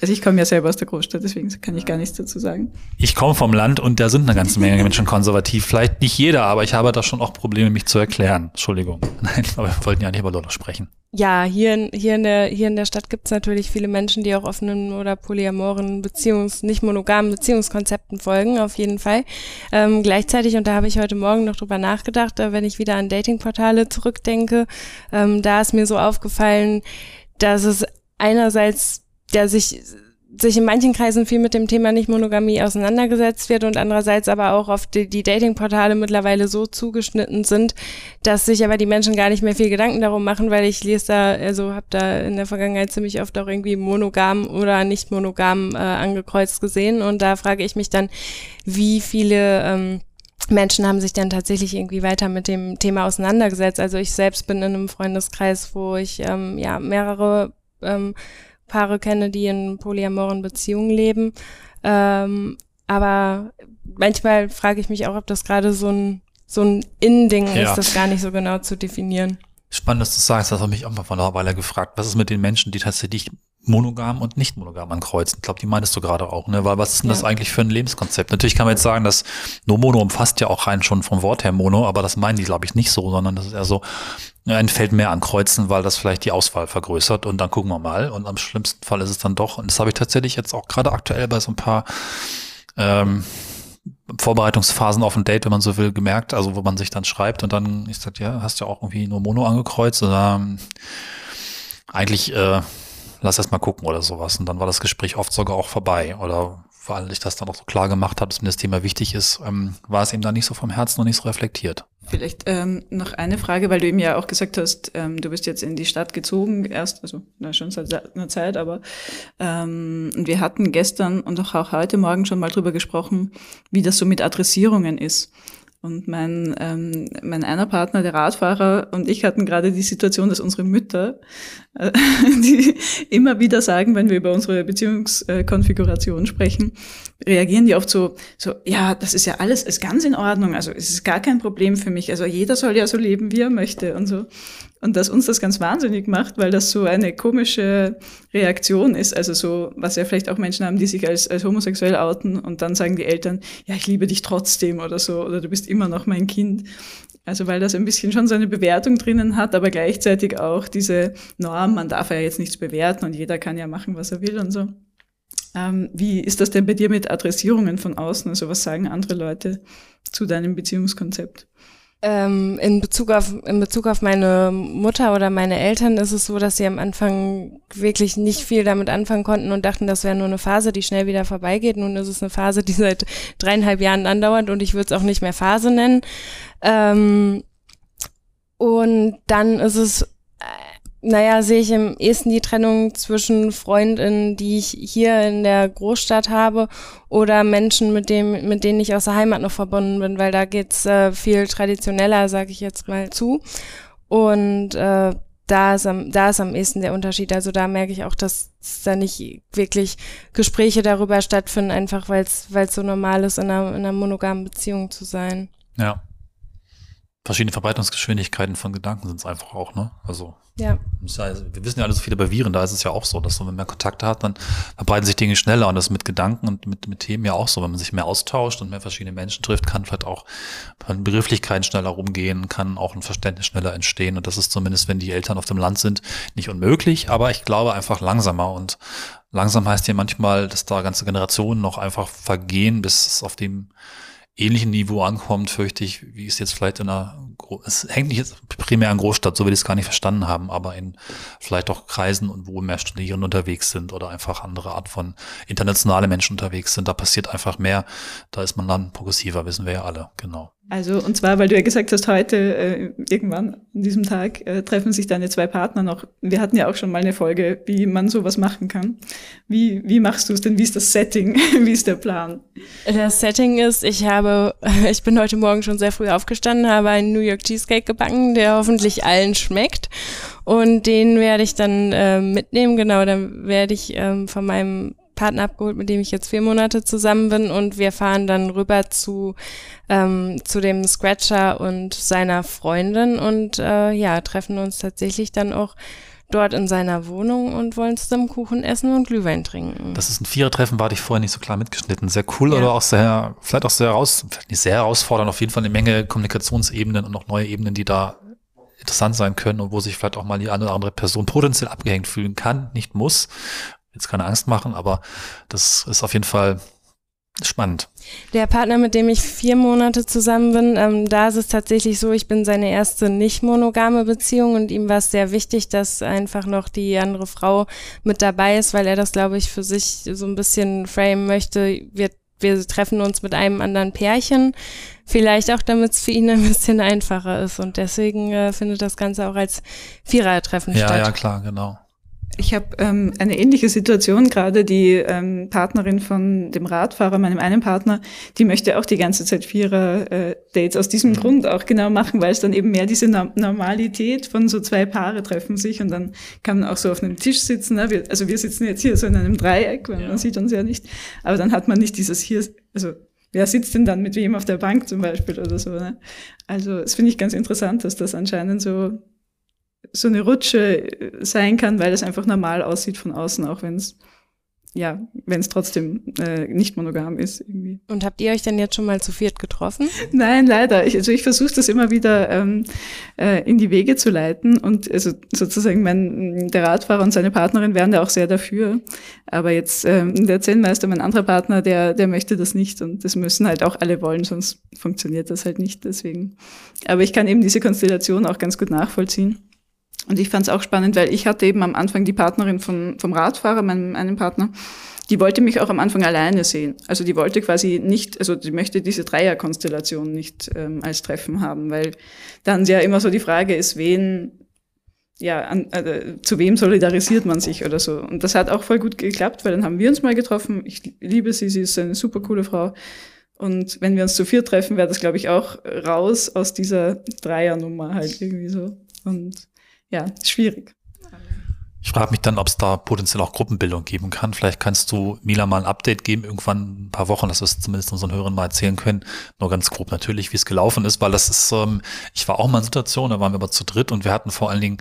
also ich komme ja selber aus der Großstadt, deswegen kann ich gar nichts dazu sagen. Ich komme vom Land und da sind eine ganze Menge Menschen konservativ. Vielleicht nicht jeder, aber ich habe da schon auch Probleme, mich zu erklären. Entschuldigung. Nein, aber wir wollten ja nicht über Lolo sprechen. Ja, hier in, hier in der, hier in der Stadt gibt es natürlich viele Menschen, die auch offenen oder polyamoren Beziehungs-, nicht monogamen Beziehungskonzepten folgen, auf jeden Fall. Ähm, gleichzeitig, und da habe ich heute Morgen noch drüber nachgedacht, äh, wenn ich wieder an Datingportale zurückdenke, ähm, da ist mir so aufgefallen, dass es einerseits, der sich sich in manchen Kreisen viel mit dem Thema Nicht-Monogamie auseinandergesetzt wird und andererseits aber auch auf die, die Dating-Portale mittlerweile so zugeschnitten sind, dass sich aber die Menschen gar nicht mehr viel Gedanken darum machen, weil ich lese da, also habe da in der Vergangenheit ziemlich oft auch irgendwie monogam oder nicht monogam äh, angekreuzt gesehen. Und da frage ich mich dann, wie viele ähm, Menschen haben sich dann tatsächlich irgendwie weiter mit dem Thema auseinandergesetzt. Also ich selbst bin in einem Freundeskreis, wo ich ähm, ja mehrere ähm, Paare kenne, die in polyamoren Beziehungen leben. Ähm, aber manchmal frage ich mich auch, ob das gerade so ein, so ein In-Ding ja. ist, das gar nicht so genau zu definieren. Spannend, dass du sagst, das habe mich auch mal von einer Weile gefragt. Was ist mit den Menschen, die tatsächlich monogam und nicht monogam ankreuzen. Ich glaube, die meintest du gerade auch, ne? Weil was ist denn ja. das eigentlich für ein Lebenskonzept? Natürlich kann man jetzt sagen, dass No Mono umfasst ja auch rein schon vom Wort her Mono, aber das meinen die, glaube ich, nicht so, sondern das ist eher so, ein Feld mehr ankreuzen, weil das vielleicht die Auswahl vergrößert und dann gucken wir mal. Und am schlimmsten Fall ist es dann doch, und das habe ich tatsächlich jetzt auch gerade aktuell bei so ein paar ähm, Vorbereitungsphasen auf ein Date, wenn man so will, gemerkt, also wo man sich dann schreibt und dann, ich sag, ja, hast du ja auch irgendwie nur Mono angekreuzt oder ähm, eigentlich äh, lass erst mal gucken oder sowas. Und dann war das Gespräch oft sogar auch vorbei. Oder weil ich das dann auch so klar gemacht habe, dass mir das Thema wichtig ist, ähm, war es eben dann nicht so vom Herzen und nicht so reflektiert. Vielleicht ähm, noch eine Frage, weil du eben ja auch gesagt hast, ähm, du bist jetzt in die Stadt gezogen, erst, also na, schon seit einer Zeit, aber ähm, wir hatten gestern und auch heute Morgen schon mal drüber gesprochen, wie das so mit Adressierungen ist. Und mein, ähm, mein einer Partner, der Radfahrer und ich hatten gerade die Situation, dass unsere Mütter, äh, die immer wieder sagen, wenn wir über unsere Beziehungskonfiguration sprechen, reagieren die oft so, so, ja, das ist ja alles, ist ganz in Ordnung, also es ist gar kein Problem für mich, also jeder soll ja so leben, wie er möchte und so. Und dass uns das ganz wahnsinnig macht, weil das so eine komische Reaktion ist. Also so, was ja vielleicht auch Menschen haben, die sich als, als homosexuell outen und dann sagen die Eltern, ja, ich liebe dich trotzdem oder so, oder du bist immer noch mein Kind. Also weil das ein bisschen schon so eine Bewertung drinnen hat, aber gleichzeitig auch diese Norm, man darf ja jetzt nichts bewerten und jeder kann ja machen, was er will und so. Ähm, wie ist das denn bei dir mit Adressierungen von außen? Also was sagen andere Leute zu deinem Beziehungskonzept? Ähm, in Bezug auf in Bezug auf meine Mutter oder meine Eltern ist es so, dass sie am Anfang wirklich nicht viel damit anfangen konnten und dachten, das wäre nur eine Phase, die schnell wieder vorbeigeht. Nun ist es eine Phase, die seit dreieinhalb Jahren andauert und ich würde es auch nicht mehr Phase nennen. Ähm, und dann ist es naja, sehe ich im ehesten die Trennung zwischen Freundinnen, die ich hier in der Großstadt habe, oder Menschen, mit, dem, mit denen ich aus der Heimat noch verbunden bin, weil da geht's äh, viel traditioneller, sage ich jetzt mal zu. Und äh, da ist, am, da ist am ehesten der Unterschied. Also da merke ich auch, dass da nicht wirklich Gespräche darüber stattfinden, einfach weil es so normal ist, in einer, in einer monogamen Beziehung zu sein. Ja. Verschiedene Verbreitungsgeschwindigkeiten von Gedanken sind es einfach auch, ne? Also ja. Wir wissen ja alle so viele bei Viren, da ist es ja auch so, dass wenn man mehr Kontakte hat, dann verbreiten sich Dinge schneller und das mit Gedanken und mit, mit Themen ja auch so. Wenn man sich mehr austauscht und mehr verschiedene Menschen trifft, kann vielleicht auch Begrifflichkeiten schneller rumgehen, kann auch ein Verständnis schneller entstehen und das ist zumindest, wenn die Eltern auf dem Land sind, nicht unmöglich, aber ich glaube einfach langsamer und langsam heißt ja manchmal, dass da ganze Generationen noch einfach vergehen, bis es auf dem ähnlichen Niveau ankommt, fürchte ich, wie es jetzt vielleicht in einer, es hängt nicht primär an Großstadt, so will ich es gar nicht verstanden haben, aber in vielleicht auch Kreisen und wo mehr Studierende unterwegs sind oder einfach andere Art von internationale Menschen unterwegs sind, da passiert einfach mehr, da ist man dann progressiver, wissen wir ja alle, genau. Also, und zwar, weil du ja gesagt hast, heute, äh, irgendwann an diesem Tag, äh, treffen sich deine zwei Partner noch. Wir hatten ja auch schon mal eine Folge, wie man sowas machen kann. Wie, wie machst du es denn? Wie ist das Setting? wie ist der Plan? Das Setting ist, ich habe, ich bin heute Morgen schon sehr früh aufgestanden, habe einen New York Cheesecake gebacken, der hoffentlich allen schmeckt. Und den werde ich dann äh, mitnehmen, genau, dann werde ich ähm, von meinem Partner abgeholt, mit dem ich jetzt vier Monate zusammen bin und wir fahren dann rüber zu, ähm, zu dem Scratcher und seiner Freundin und äh, ja, treffen uns tatsächlich dann auch dort in seiner Wohnung und wollen zusammen Kuchen essen und Glühwein trinken. Das ist ein Vierertreffen, war ich vorher nicht so klar mitgeschnitten. Sehr cool ja. oder auch sehr, vielleicht auch sehr heraus, nicht sehr herausfordernd, auf jeden Fall eine Menge Kommunikationsebenen und auch neue Ebenen, die da interessant sein können und wo sich vielleicht auch mal die eine oder andere Person potenziell abgehängt fühlen kann, nicht muss. Jetzt keine Angst machen, aber das ist auf jeden Fall spannend. Der Partner, mit dem ich vier Monate zusammen bin, ähm, da ist es tatsächlich so, ich bin seine erste nicht monogame Beziehung und ihm war es sehr wichtig, dass einfach noch die andere Frau mit dabei ist, weil er das, glaube ich, für sich so ein bisschen frame möchte. Wir, wir treffen uns mit einem anderen Pärchen, vielleicht auch, damit es für ihn ein bisschen einfacher ist und deswegen äh, findet das Ganze auch als Vierertreffen ja, statt. Ja, ja, klar, genau. Ich habe ähm, eine ähnliche Situation gerade. Die ähm, Partnerin von dem Radfahrer, meinem einen Partner, die möchte auch die ganze Zeit Vierer-Dates äh, aus diesem mhm. Grund auch genau machen, weil es dann eben mehr diese no Normalität von so zwei Paare treffen sich und dann kann man auch so auf einem Tisch sitzen. Ne? Wir, also wir sitzen jetzt hier so in einem Dreieck, weil ja. man sieht uns ja nicht. Aber dann hat man nicht dieses hier, also wer sitzt denn dann mit wem auf der Bank zum Beispiel oder so. Ne? Also das finde ich ganz interessant, dass das anscheinend so so eine Rutsche äh, sein kann, weil es einfach normal aussieht von außen, auch wenn es ja, wenn es trotzdem äh, nicht monogam ist irgendwie. Und habt ihr euch denn jetzt schon mal zu viert getroffen? Nein, leider. Ich, also ich versuche das immer wieder ähm, äh, in die Wege zu leiten und also sozusagen mein der Radfahrer und seine Partnerin wären da auch sehr dafür. Aber jetzt ähm, der Zellenmeister, mein anderer Partner, der der möchte das nicht und das müssen halt auch alle wollen, sonst funktioniert das halt nicht. Deswegen. Aber ich kann eben diese Konstellation auch ganz gut nachvollziehen. Und ich fand es auch spannend, weil ich hatte eben am Anfang die Partnerin von, vom Radfahrer, meinem einen Partner, die wollte mich auch am Anfang alleine sehen. Also die wollte quasi nicht, also die möchte diese Dreierkonstellation nicht ähm, als Treffen haben, weil dann ja immer so die Frage ist, wen, ja, an, äh, zu wem solidarisiert man sich oder so. Und das hat auch voll gut geklappt, weil dann haben wir uns mal getroffen. Ich liebe sie, sie ist eine super coole Frau. Und wenn wir uns zu vier treffen, wäre das, glaube ich, auch raus aus dieser Dreiernummer halt irgendwie so. Und ja, schwierig. Ich frage mich dann, ob es da potenziell auch Gruppenbildung geben kann. Vielleicht kannst du Mila mal ein Update geben, irgendwann ein paar Wochen, dass wir es zumindest unseren Hörern mal erzählen können. Nur ganz grob natürlich, wie es gelaufen ist, weil das ist, ähm, ich war auch mal in Situation, da waren wir aber zu dritt und wir hatten vor allen Dingen,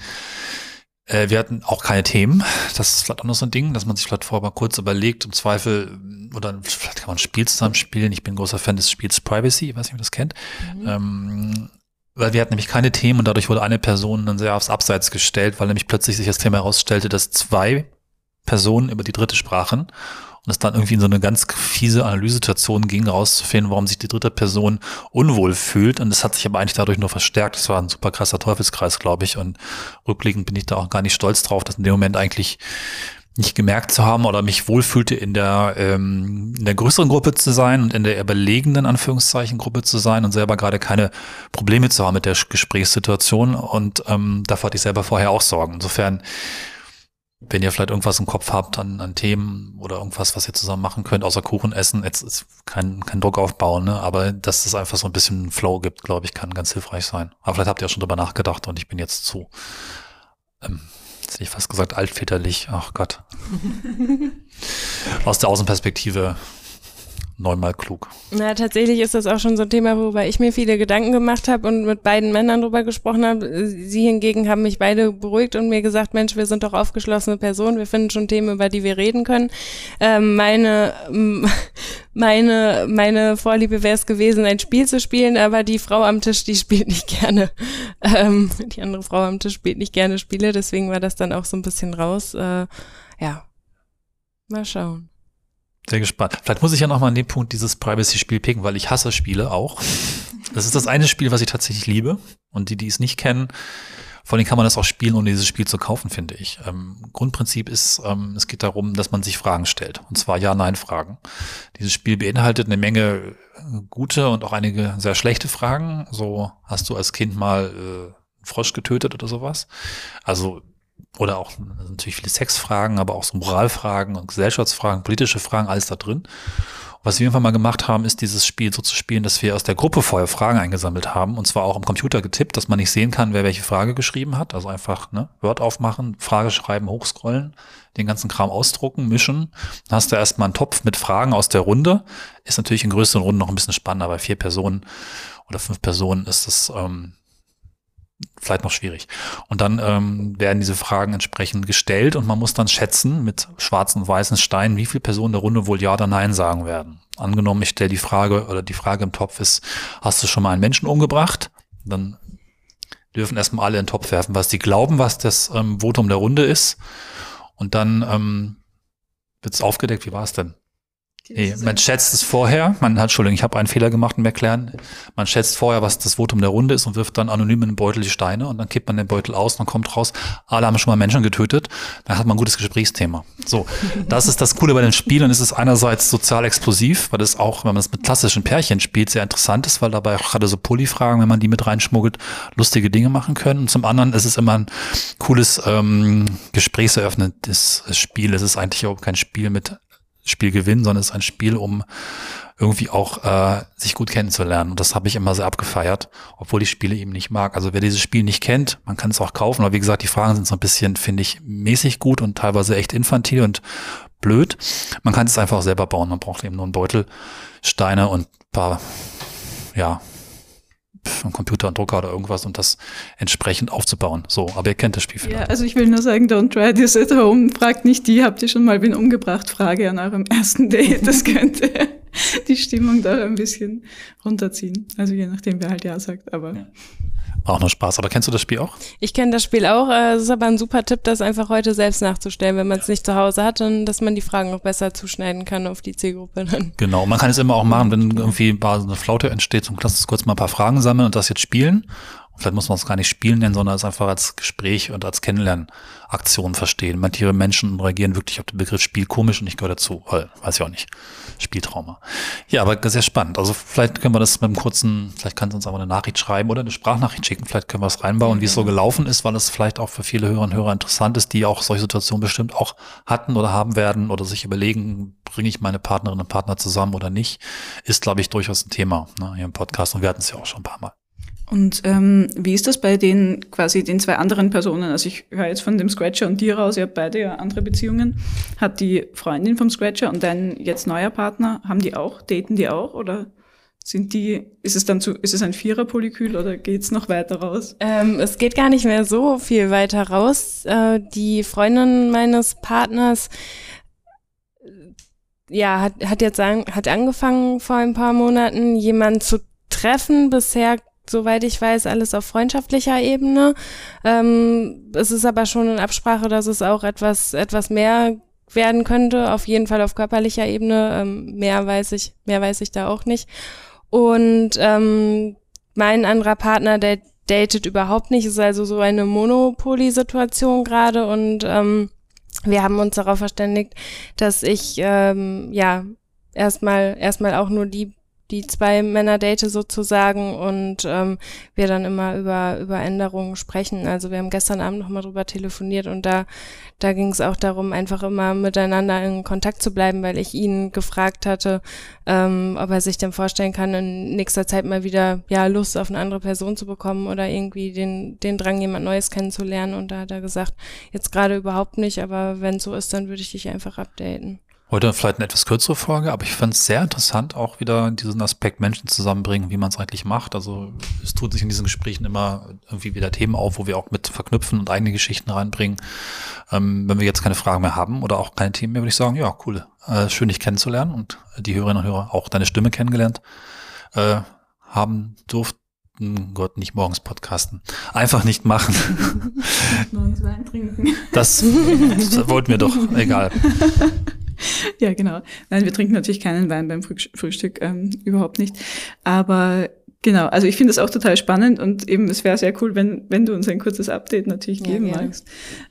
äh, wir hatten auch keine Themen. Das ist vielleicht auch noch so ein Ding, dass man sich vielleicht vorher mal kurz überlegt, im Zweifel, oder vielleicht kann man ein Spiel zusammen spielen. Ich bin ein großer Fan des Spiels Privacy, ich weiß nicht, ob ihr das kennt. Mhm. Ähm, weil wir hatten nämlich keine Themen und dadurch wurde eine Person dann sehr aufs Abseits gestellt, weil nämlich plötzlich sich das Thema herausstellte, dass zwei Personen über die dritte sprachen und es dann irgendwie in so eine ganz fiese Analysesituation ging, herauszufinden, warum sich die dritte Person unwohl fühlt. Und das hat sich aber eigentlich dadurch nur verstärkt. Das war ein super krasser Teufelskreis, glaube ich. Und rückblickend bin ich da auch gar nicht stolz drauf, dass in dem Moment eigentlich nicht gemerkt zu haben oder mich wohlfühlte, in der, ähm, in der größeren Gruppe zu sein und in der überlegenen Anführungszeichen Gruppe zu sein und selber gerade keine Probleme zu haben mit der Gesprächssituation. Und ähm, davor hatte ich selber vorher auch Sorgen. Insofern, wenn ihr vielleicht irgendwas im Kopf habt an, an Themen oder irgendwas, was ihr zusammen machen könnt, außer Kuchen essen, jetzt ist kein, kein Druck aufbauen, ne? aber dass es einfach so ein bisschen Flow gibt, glaube ich, kann ganz hilfreich sein. Aber vielleicht habt ihr auch schon drüber nachgedacht und ich bin jetzt zu ähm, jetzt hätte ich fast gesagt altväterlich, ach Gott. Aus der Außenperspektive neunmal klug. Na, tatsächlich ist das auch schon so ein Thema, worüber ich mir viele Gedanken gemacht habe und mit beiden Männern drüber gesprochen habe. Sie hingegen haben mich beide beruhigt und mir gesagt, Mensch, wir sind doch aufgeschlossene Personen, wir finden schon Themen, über die wir reden können. Ähm, meine, meine, meine Vorliebe wäre es gewesen, ein Spiel zu spielen, aber die Frau am Tisch, die spielt nicht gerne. Ähm, die andere Frau am Tisch spielt nicht gerne Spiele, deswegen war das dann auch so ein bisschen raus. Äh, ja, mal schauen. Sehr gespannt. Vielleicht muss ich ja noch mal an dem Punkt dieses Privacy-Spiel picken, weil ich hasse Spiele auch. Das ist das eine Spiel, was ich tatsächlich liebe. Und die, die es nicht kennen, vor allem kann man das auch spielen, ohne dieses Spiel zu kaufen, finde ich. Ähm, Grundprinzip ist, ähm, es geht darum, dass man sich Fragen stellt. Und zwar Ja-Nein-Fragen. Dieses Spiel beinhaltet eine Menge gute und auch einige sehr schlechte Fragen. So hast du als Kind mal äh, einen Frosch getötet oder sowas. Also oder auch natürlich viele Sexfragen, aber auch so Moralfragen und Gesellschaftsfragen, politische Fragen, alles da drin. Was wir irgendwann mal gemacht haben, ist dieses Spiel so zu spielen, dass wir aus der Gruppe vorher Fragen eingesammelt haben und zwar auch am Computer getippt, dass man nicht sehen kann, wer welche Frage geschrieben hat. Also einfach ne, Word aufmachen, Frage schreiben, hochscrollen, den ganzen Kram ausdrucken, mischen. Dann hast du erstmal einen Topf mit Fragen aus der Runde. Ist natürlich in größeren Runden noch ein bisschen spannender. Bei vier Personen oder fünf Personen ist das ähm, vielleicht noch schwierig. Und dann ähm, werden diese Fragen entsprechend gestellt und man muss dann schätzen mit schwarzen und weißen Steinen, wie viele Personen der Runde wohl Ja oder Nein sagen werden. Angenommen, ich stelle die Frage oder die Frage im Topf ist, hast du schon mal einen Menschen umgebracht? Dann dürfen erstmal alle in den Topf werfen, was sie glauben, was das ähm, Votum der Runde ist. Und dann ähm, wird es aufgedeckt, wie war es denn? Nee, man schätzt es vorher, man hat, Entschuldigung, ich habe einen Fehler gemacht im Erklären. Man schätzt vorher, was das Votum der Runde ist und wirft dann anonym in den Beutel die Steine und dann kippt man den Beutel aus und dann kommt raus, alle haben schon mal Menschen getötet. Dann hat man ein gutes Gesprächsthema. So, das ist das Coole bei den Spielen. Es ist einerseits sozial explosiv, weil es auch, wenn man es mit klassischen Pärchen spielt, sehr interessant ist, weil dabei auch gerade so Polyfragen, wenn man die mit reinschmuggelt, lustige Dinge machen können. Und zum anderen ist es immer ein cooles ähm, gesprächseröffnendes Spiel. Es ist eigentlich auch kein Spiel mit Spiel gewinnen, sondern es ist ein Spiel, um irgendwie auch äh, sich gut kennenzulernen. Und das habe ich immer sehr abgefeiert, obwohl ich Spiele eben nicht mag. Also wer dieses Spiel nicht kennt, man kann es auch kaufen. Aber wie gesagt, die Fragen sind so ein bisschen, finde ich, mäßig gut und teilweise echt infantil und blöd. Man kann es einfach selber bauen. Man braucht eben nur einen Beutel, Steine und paar, ja, einen Computer, einen Drucker oder irgendwas und das entsprechend aufzubauen. So, aber ihr kennt das Spiel vielleicht. Ja, also ich will nur sagen, don't try this at home. Fragt nicht die, habt ihr schon mal wen umgebracht? Frage an eurem ersten Date. Das könnte die Stimmung da ein bisschen runterziehen. Also je nachdem, wer halt Ja sagt, aber. Ja. Auch noch Spaß. Aber kennst du das Spiel auch? Ich kenne das Spiel auch. Äh, es ist aber ein super Tipp, das einfach heute selbst nachzustellen, wenn man es nicht zu Hause hat und dass man die Fragen noch besser zuschneiden kann auf die Zielgruppe dann. Genau. Man kann es immer auch machen, wenn irgendwie eine Flaute entsteht, zum Klassisch kurz mal ein paar Fragen sammeln und das jetzt spielen. Vielleicht muss man es gar nicht spielen nennen, sondern es einfach als Gespräch und als Kennenlernaktion verstehen. Manche Menschen reagieren wirklich auf den Begriff Spiel komisch und ich gehöre dazu. Weil, weiß ich auch nicht. Spieltrauma. Ja, aber sehr spannend. Also vielleicht können wir das mit einem kurzen, vielleicht kannst du uns aber eine Nachricht schreiben oder eine Sprachnachricht schicken. Vielleicht können wir es reinbauen, wie es so gelaufen ist, weil es vielleicht auch für viele Hörerinnen und Hörer interessant ist, die auch solche Situationen bestimmt auch hatten oder haben werden oder sich überlegen, bringe ich meine Partnerinnen und Partner zusammen oder nicht, ist, glaube ich, durchaus ein Thema ne, hier im Podcast und wir hatten es ja auch schon ein paar Mal. Und ähm, wie ist das bei den quasi den zwei anderen Personen? Also ich höre jetzt von dem Scratcher und dir raus, ihr habt beide ja andere Beziehungen. Hat die Freundin vom Scratcher und dein jetzt neuer Partner, haben die auch, daten die auch oder sind die, ist es dann zu, ist es ein Vierer-Polykül oder geht's noch weiter raus? Ähm, es geht gar nicht mehr so viel weiter raus. Äh, die Freundin meines Partners ja, hat, hat jetzt an, hat angefangen vor ein paar Monaten jemanden zu treffen. Bisher soweit ich weiß, alles auf freundschaftlicher Ebene. Ähm, es ist aber schon in Absprache, dass es auch etwas, etwas mehr werden könnte, auf jeden Fall auf körperlicher Ebene. Ähm, mehr weiß ich, mehr weiß ich da auch nicht. Und ähm, mein anderer Partner, der datet überhaupt nicht, ist also so eine Monopoly-Situation gerade und ähm, wir haben uns darauf verständigt, dass ich ähm, ja erstmal erstmal auch nur die die zwei Männer date sozusagen und ähm, wir dann immer über, über Änderungen sprechen. Also wir haben gestern Abend nochmal drüber telefoniert und da, da ging es auch darum, einfach immer miteinander in Kontakt zu bleiben, weil ich ihn gefragt hatte, ähm, ob er sich denn vorstellen kann, in nächster Zeit mal wieder ja Lust auf eine andere Person zu bekommen oder irgendwie den, den Drang, jemand Neues kennenzulernen. Und da hat er gesagt, jetzt gerade überhaupt nicht, aber wenn so ist, dann würde ich dich einfach updaten. Heute vielleicht eine etwas kürzere Folge, aber ich fand es sehr interessant, auch wieder diesen Aspekt Menschen zusammenbringen, wie man es eigentlich macht. Also es tut sich in diesen Gesprächen immer irgendwie wieder Themen auf, wo wir auch mit verknüpfen und eigene Geschichten reinbringen. Ähm, wenn wir jetzt keine Fragen mehr haben oder auch keine Themen mehr, würde ich sagen, ja, cool. Äh, schön, dich kennenzulernen und die Hörerinnen und Hörer auch deine Stimme kennengelernt äh, haben durften. Gott, nicht morgens podcasten. Einfach nicht machen. morgens Wein trinken. Das, das wollten wir doch. Egal. ja, genau. Nein, wir trinken natürlich keinen Wein beim Frühstück, ähm, überhaupt nicht. Aber genau, also ich finde es auch total spannend und eben es wäre sehr cool, wenn, wenn du uns ein kurzes Update natürlich geben ja, magst.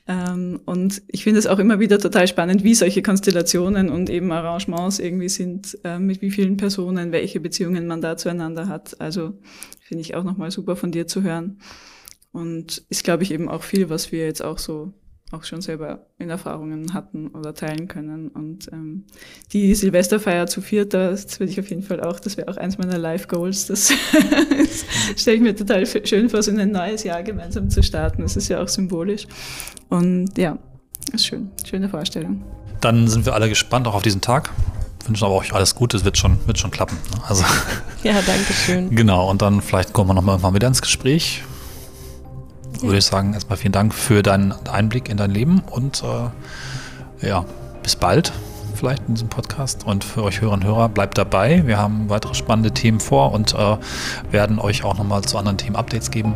Ähm, und ich finde es auch immer wieder total spannend, wie solche Konstellationen und eben Arrangements irgendwie sind, äh, mit wie vielen Personen, welche Beziehungen man da zueinander hat. Also finde ich auch nochmal super von dir zu hören. Und ist, glaube ich, eben auch viel, was wir jetzt auch so auch schon selber in Erfahrungen hatten oder teilen können. Und ähm, die Silvesterfeier zu viert, das würde ich auf jeden Fall auch, das wäre auch eins meiner Life-Goals. Das, das stelle ich mir total schön vor, so ein neues Jahr gemeinsam zu starten. Das ist ja auch symbolisch. Und ja, ist schön, schöne Vorstellung. Dann sind wir alle gespannt auch auf diesen Tag. Wünschen aber euch alles Gute, es wird schon, wird schon klappen. Also, ja, danke schön. Genau, und dann vielleicht kommen wir nochmal irgendwann wieder ins Gespräch würde ich sagen, erstmal vielen Dank für deinen Einblick in dein Leben und äh, ja, bis bald vielleicht in diesem Podcast. Und für euch Hörerinnen und Hörer, bleibt dabei. Wir haben weitere spannende Themen vor und äh, werden euch auch nochmal zu anderen Themen Updates geben.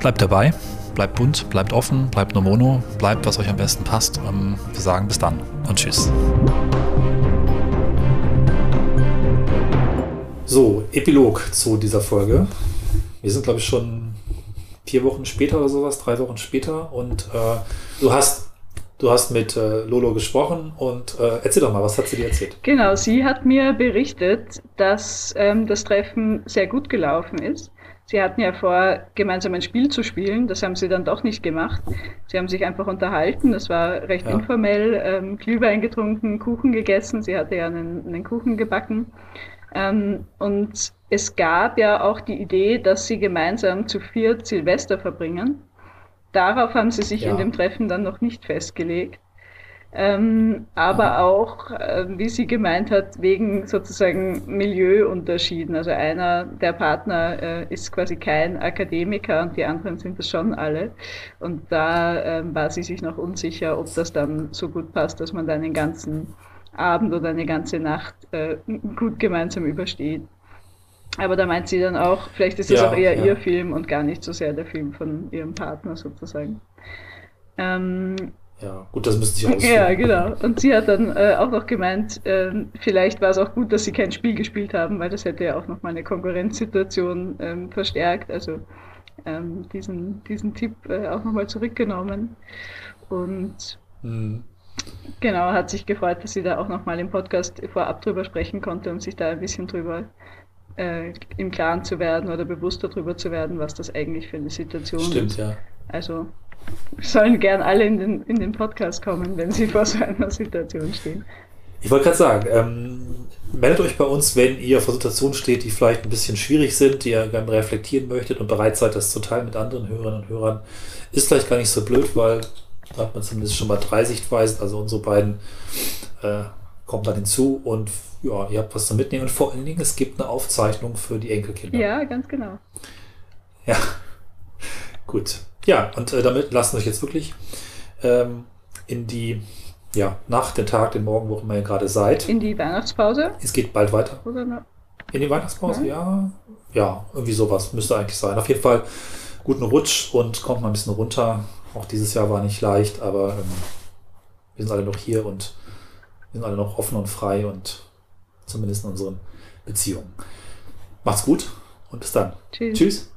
Bleibt dabei, bleibt bunt, bleibt offen, bleibt nur Mono, bleibt, was euch am besten passt. Ähm, wir sagen bis dann und tschüss. So, Epilog zu dieser Folge. Wir sind, glaube ich, schon vier Wochen später oder sowas, drei Wochen später. Und äh, du hast du hast mit äh, Lolo gesprochen und äh, erzähl doch mal, was hat sie dir erzählt? Genau, sie hat mir berichtet, dass ähm, das Treffen sehr gut gelaufen ist. Sie hatten ja vor, gemeinsam ein Spiel zu spielen. Das haben sie dann doch nicht gemacht. Sie haben sich einfach unterhalten. Das war recht ja. informell. Ähm, Glühwein getrunken, Kuchen gegessen. Sie hatte ja einen, einen Kuchen gebacken. Ähm, und es gab ja auch die Idee, dass sie gemeinsam zu viert Silvester verbringen. Darauf haben sie sich ja. in dem Treffen dann noch nicht festgelegt. Ähm, aber auch, äh, wie sie gemeint hat, wegen sozusagen Milieuunterschieden. Also einer der Partner äh, ist quasi kein Akademiker und die anderen sind es schon alle. Und da äh, war sie sich noch unsicher, ob das dann so gut passt, dass man dann den ganzen Abend oder eine ganze Nacht äh, gut gemeinsam übersteht. Aber da meint sie dann auch, vielleicht ist das ja, auch eher ja. ihr Film und gar nicht so sehr der Film von ihrem Partner sozusagen. Ähm, ja, gut, das müsste ich ausführen. Ja, genau. Und sie hat dann äh, auch noch gemeint, äh, vielleicht war es auch gut, dass sie kein Spiel gespielt haben, weil das hätte ja auch nochmal eine Konkurrenzsituation ähm, verstärkt. Also ähm, diesen, diesen Tipp äh, auch nochmal zurückgenommen. Und mhm. Genau, hat sich gefreut, dass sie da auch nochmal im Podcast vorab drüber sprechen konnte, um sich da ein bisschen drüber äh, im Klaren zu werden oder bewusster drüber zu werden, was das eigentlich für eine Situation Stimmt, ist. Stimmt, ja. Also sollen gern alle in den, in den Podcast kommen, wenn sie vor so einer Situation stehen. Ich wollte gerade sagen, ähm, meldet euch bei uns, wenn ihr vor Situationen steht, die vielleicht ein bisschen schwierig sind, die ihr gerne reflektieren möchtet und bereit seid, das zu teilen mit anderen Hörerinnen und Hörern. Ist vielleicht gar nicht so blöd, weil da hat man zumindest schon mal drei Sichtweisen. Also unsere beiden äh, kommen dann hinzu und ja, ihr habt was zu mitnehmen. Und vor allen Dingen, es gibt eine Aufzeichnung für die Enkelkinder. Ja, ganz genau. Ja, gut. Ja, und äh, damit lassen wir euch jetzt wirklich ähm, in die ja, Nacht, den Tag, den Morgen, wo immer ihr gerade seid. In die Weihnachtspause? Es geht bald weiter. In die Weihnachtspause, ja. ja. Ja, irgendwie sowas müsste eigentlich sein. Auf jeden Fall guten Rutsch und kommt mal ein bisschen runter. Auch dieses Jahr war nicht leicht, aber ähm, wir sind alle noch hier und wir sind alle noch offen und frei und zumindest in unseren Beziehungen. Macht's gut und bis dann. Tschüss. Tschüss.